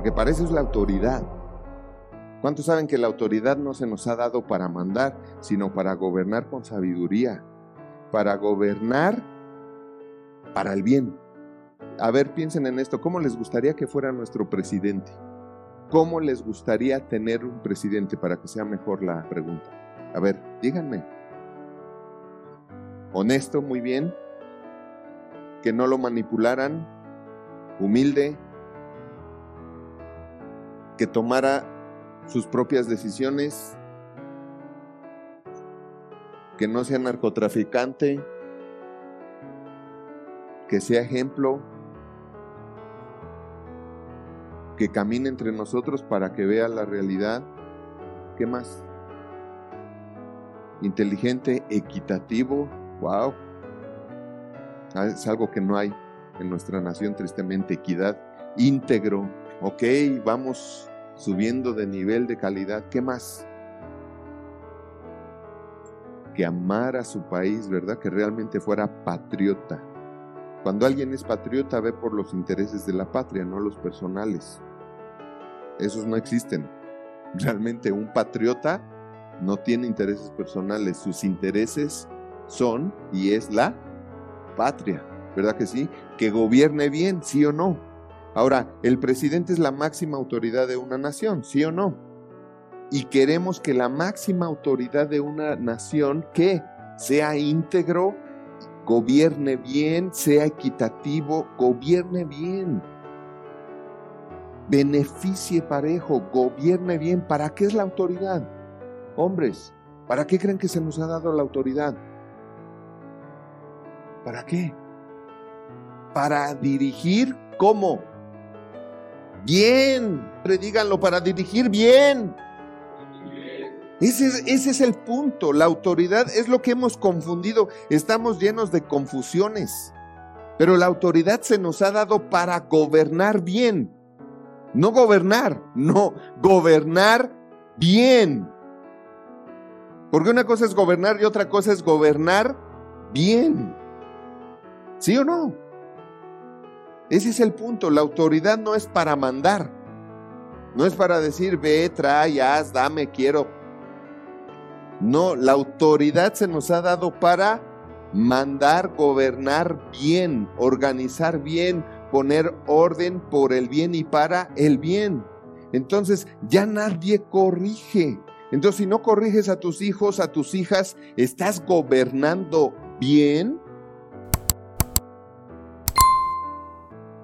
porque para eso es la autoridad. ¿Cuántos saben que la autoridad no se nos ha dado para mandar, sino para gobernar con sabiduría? Para gobernar para el bien. A ver, piensen en esto. ¿Cómo les gustaría que fuera nuestro presidente? ¿Cómo les gustaría tener un presidente para que sea mejor la pregunta? A ver, díganme. Honesto, muy bien. Que no lo manipularan. Humilde. Que tomara sus propias decisiones. Que no sea narcotraficante. Que sea ejemplo que camine entre nosotros para que vea la realidad. ¿Qué más? Inteligente, equitativo, wow. Ah, es algo que no hay en nuestra nación, tristemente, equidad, íntegro. Ok, vamos subiendo de nivel de calidad. ¿Qué más? Que amara a su país, ¿verdad? Que realmente fuera patriota. Cuando alguien es patriota ve por los intereses de la patria, no los personales esos no existen. Realmente un patriota no tiene intereses personales, sus intereses son y es la patria, ¿verdad que sí? Que gobierne bien, sí o no. Ahora, el presidente es la máxima autoridad de una nación, sí o no. Y queremos que la máxima autoridad de una nación, que sea íntegro, gobierne bien, sea equitativo, gobierne bien beneficie parejo, gobierne bien. ¿Para qué es la autoridad? Hombres, ¿para qué creen que se nos ha dado la autoridad? ¿Para qué? Para dirigir cómo? Bien, predíganlo, para dirigir bien. Ese es, ese es el punto. La autoridad es lo que hemos confundido. Estamos llenos de confusiones. Pero la autoridad se nos ha dado para gobernar bien. No gobernar, no, gobernar bien. Porque una cosa es gobernar y otra cosa es gobernar bien. ¿Sí o no? Ese es el punto. La autoridad no es para mandar. No es para decir, ve, trae, haz, dame, quiero. No, la autoridad se nos ha dado para mandar, gobernar bien, organizar bien, poner orden por el bien y para el bien. Entonces ya nadie corrige. Entonces si no corriges a tus hijos, a tus hijas, ¿estás gobernando bien?